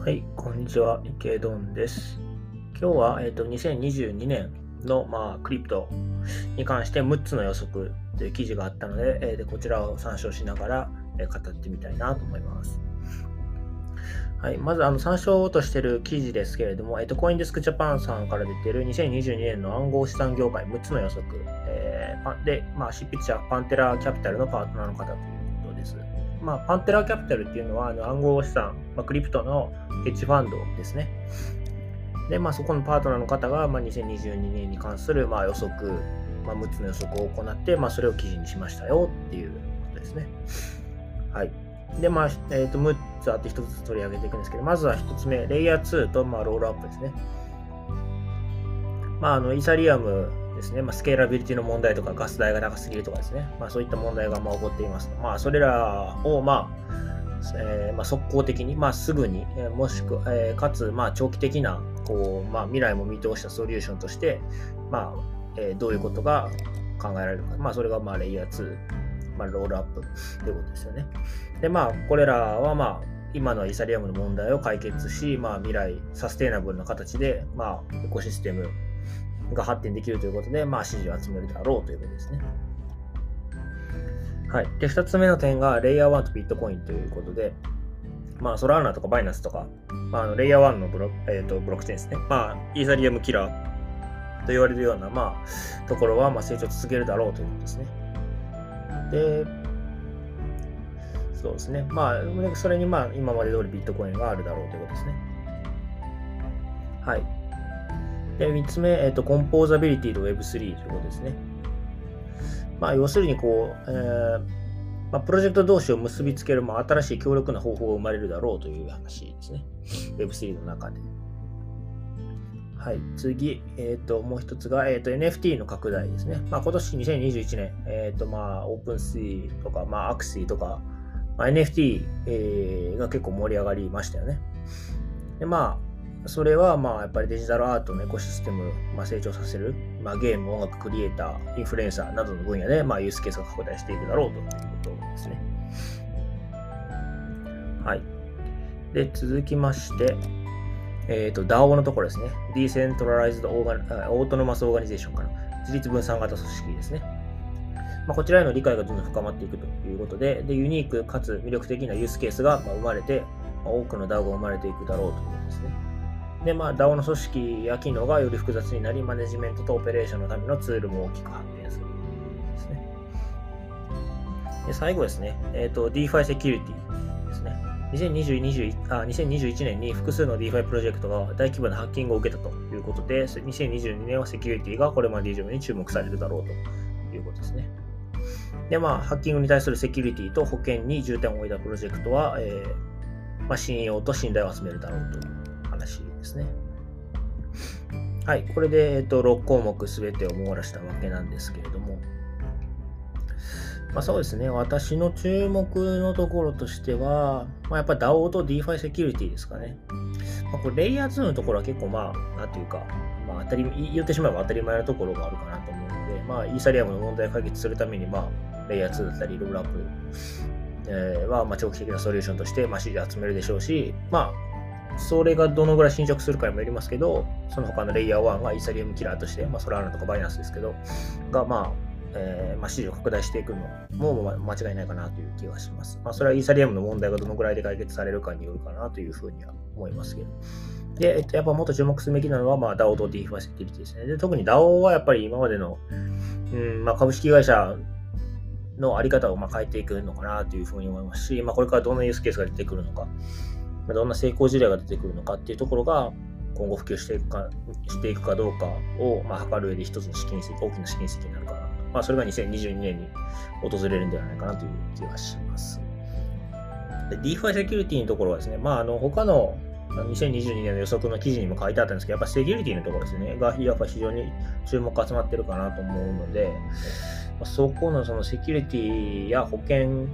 はい、こんにちは、池ドンです。今日は、えーと、2022年の、まあ、クリプトに関して6つの予測という記事があったので、えー、でこちらを参照しながら、えー、語ってみたいなと思います。はい、まずあの参照としている記事ですけれども、えっと、コインデスクジャパンさんから出ている2022年の暗号資産業界6つの予測、えー、で、まあ、執筆者パンテラキャピタルのパートナーの方という。まあ、パンテラキャピタルっていうのはあの暗号資産、まあ、クリプトのヘッジファンドですね。で、まあ、そこのパートナーの方が、まあ、2022年に関する、まあ、予測、まあ、6つの予測を行って、まあ、それを記事にしましたよっていうことですね。はい。で、まあ、えー、と6つあって1つずつ取り上げていくんですけど、まずは1つ目、レイヤー2と、まあ、ロールアップですね。まあ、あのイーサリアムですね、まあ、スケーラビリティの問題とか、ガス代が高すぎるとかですね、まあ、そういった問題がまあ起こっています。まあ、それらを、まあ、えー、まあ、速攻的に、まあ、すぐに、えー、もしくは、えー、かつ、まあ、長期的な、こう、まあ、未来も見通したソリューションとして、まあ、えー、どういうことが考えられるか。まあ、それが、まあ、レイヤー2、まあ、ロールアップということですよね。で、まあ、これらは、まあ、今のイサリアムの問題を解決し、まあ、未来、サステイナブルな形で、まあ、エコシステムが発展できるということで、まあ、支持を集めるだろうということですね。はい。で、2つ目の点が、レイヤー1とビットコインということで、まあ、ソラーナとかバイナスとか、まあ、のレイヤー1のブロ,、えーと、ブロックチェーンですね。まあ、イーサリアムキラーと言われるような、まあ、ところは、まあ、成長続けるだろうということですね。で、そうですね。まあ、それにまあ、今まで通りビットコインがあるだろうということですね。はい。で、3つ目、えっ、ー、と、コンポーザビリティと Web3 ということですね。まあ、要するに、こう、えー、まあ、プロジェクト同士を結びつける、まあ、新しい強力な方法が生まれるだろうという話ですね。Web3 の中で。はい、次、えっ、ー、と、もう一つが、えっ、ー、と、NFT の拡大ですね。まあ、今年2021年、えっ、ー、と、まあ、オープンシーとか、まあ、アクシーとか、まあ、NFT、えー、が結構盛り上がりましたよね。で、まあ、それは、まあ、やっぱりデジタルアートのエコシステム、まあ、成長させる、まあ、ゲーム、音楽クリエイター、インフルエンサーなどの分野で、まあ、ユースケースが拡大していくだろうということですね。はい。で、続きまして、えっ、ー、と、DAO のところですね。Decentralized Autonomous Organization かな。自立分散型組織ですね。まあ、こちらへの理解がどんどん深まっていくということで、でユニークかつ魅力的なユースケースが生まれて、多くの DAO が生まれていくだろうということですね。で、まあ、DAO の組織や機能がより複雑になり、マネジメントとオペレーションのためのツールも大きく発展するですね。で最後ですね、え、ー、と、DeFi セキュリティですね。2020あ2021年に複数の DeFi プロジェクトが大規模なハッキングを受けたということで、2022年はセキュリティがこれまで以上に注目されるだろうということですね。で、まあ、ハッキングに対するセキュリティと保険に重点を置いたプロジェクトは、えー、まあ、信用と信頼を集めるだろうという話ですね。はい、これで、えーと、6項目すべてを網羅したわけなんですけれども、まあ、そうですね、私の注目のところとしては、まあ、やっぱ DAO と DeFi セキュリティですかね。まあ、これ、レイヤー2のところは結構、まあ、なんていうか、まあ、当たり言ってしまえば当たり前のところがあるかなと思うので、まあ、イーサリアムの問題を解決するために、まあ、レイヤー2だったり、ロールアップ、えー、は、まあ、長期的なソリューションとして、まあ、支持を集めるでしょうし、まあ、それがどのぐらい進捗するかにもよりますけど、その他のレイヤー1がイーサリアムキラーとして、まあ、ソラーナとかバイナンスですけど、が、まあ、えーまあ、支持を拡大していくのも間違いないかなという気がします。まあ、それはイーサリアムの問題がどのぐらいで解決されるかによるかなというふうには思いますけど。で、えっと、やっぱもっと注目すべきなのは、まあ、DAO と DeFi セキュリティですね。で、特に DAO はやっぱり今までの、うんまあ、株式会社のあり方をまあ変えていくのかなというふうに思いますし、まあ、これからどんなユースケースが出てくるのか、どんな成功事例が出てくるのかっていうところが、今後普及していくかしていくかどうかを、まあ、測る上で一つの試金石、大きな試金石になるかなまあ、それが2022年に訪れるんではないかなという気がします。DeFi セキュリティのところはですね、まあ、あの他の2022年の予測の記事にも書いてあったんですけど、やっぱセキュリティのところですね、がやっぱ非常に注目が集まってるかなと思うので、そこのそのセキュリティや保険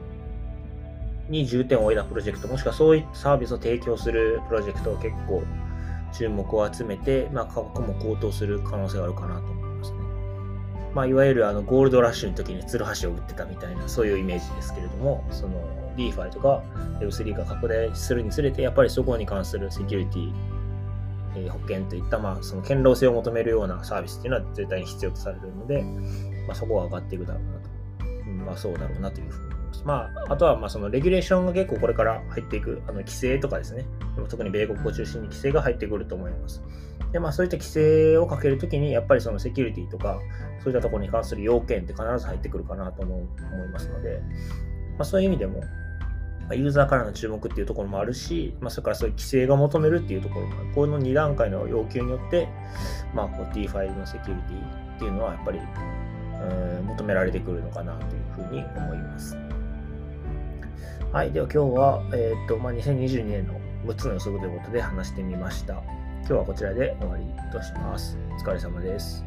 に重点を置いたプロジェクト、もしくはそういったサービスを提供するプロジェクトを結構注目を集めて、まあ、価格も高騰する可能性があるかなと思いますね。まあ、いわゆるあのゴールドラッシュの時にツルハシを打ってたみたいな、そういうイメージですけれども、その DeFi とか Web3 が拡大するにつれて、やっぱりそこに関するセキュリティ、えー、保険といった、まあ、その堅牢性を求めるようなサービスっていうのは絶対に必要とされるので、まあ、そこは上がっていくだろうな。まあ、そうだろうなというふうに思います。まあ、あとは、まあ、そのレギュレーションが結構これから入っていく、あの規制とかですね、特に米国を中心に規制が入ってくると思います。で、まあ、そういった規制をかけるときに、やっぱりそのセキュリティとか、そういったところに関する要件って必ず入ってくるかなと思いますので、まあ、そういう意味でも、まユーザーからの注目っていうところもあるし、まあ、それからそういう規制が求めるっていうところもある。この2段階の要求によって、まあ、DeFi のセキュリティっていうのはやっぱり、求められてくるのかなというふうに思います。はい。では今日は、えっ、ー、と、まあ、2022年の6つの予測ということで話してみました。今日はこちらで終わりとします。お疲れ様です。